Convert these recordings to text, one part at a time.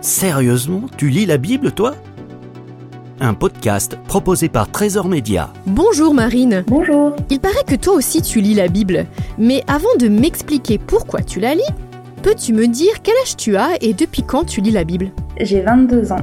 Sérieusement, tu lis la Bible, toi? Un podcast proposé par Trésor Média. Bonjour Marine. Bonjour. Il paraît que toi aussi tu lis la Bible. Mais avant de m'expliquer pourquoi tu la lis, peux-tu me dire quel âge tu as et depuis quand tu lis la Bible? J'ai 22 ans.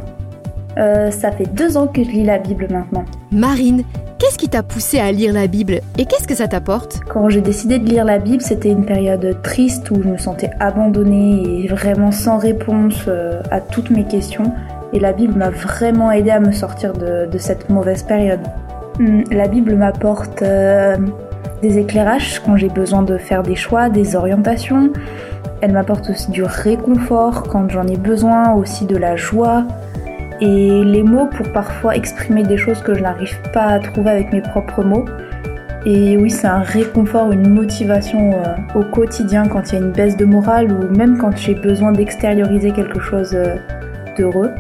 Euh, ça fait deux ans que je lis la Bible maintenant. Marine, qu'est-ce qui t'a poussé à lire la Bible et qu'est-ce que ça t'apporte Quand j'ai décidé de lire la Bible, c'était une période triste où je me sentais abandonnée et vraiment sans réponse euh, à toutes mes questions. Et la Bible m'a vraiment aidé à me sortir de, cette mauvaise période. Hum, La Bible m'apporte euh, des éclairages quand j'ai besoin de faire des choix, des orientations. Elle m'apporte aussi du réconfort quand j'en ai besoin, aussi de la joie et les mots pour parfois exprimer des choses que je n'arrive pas à trouver avec mes propres mots. Et oui, c'est un réconfort, une motivation euh, au quotidien quand il y a une baisse de morale ou même quand j'ai besoin d'extérioriser quelque chose euh, d'heureux.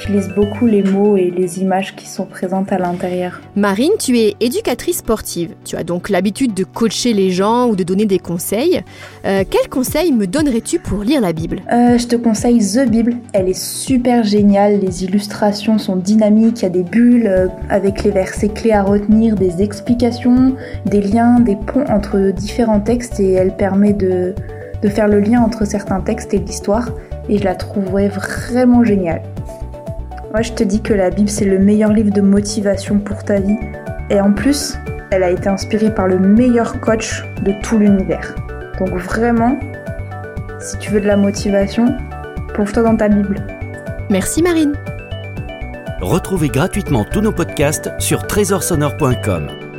J'utilise beaucoup les mots et les images qui sont présentes à l'intérieur. Marine, tu es éducatrice sportive. Tu as donc l'habitude de coacher les gens ou de donner des conseils. Euh, quels conseils me donnerais-tu pour lire la Bible? Euh, je te conseille The Bible, elle est super géniale, les illustrations sont dynamiques, il y a des bulles euh, avec les versets clés à retenir, des explications, des liens, des ponts entre différents textes et elle permet de, de faire le lien entre certains textes et l'histoire et je la trouverais vraiment géniale. Moi je te dis que la Bible c'est le meilleur livre de motivation pour ta vie et en plus elle a été inspirée par le meilleur coach de tout l'univers. Donc vraiment, si tu veux de la motivation, plonge-toi dans ta Bible. Merci Marine. Retrouvez gratuitement tous nos podcasts sur trésorsonore.com.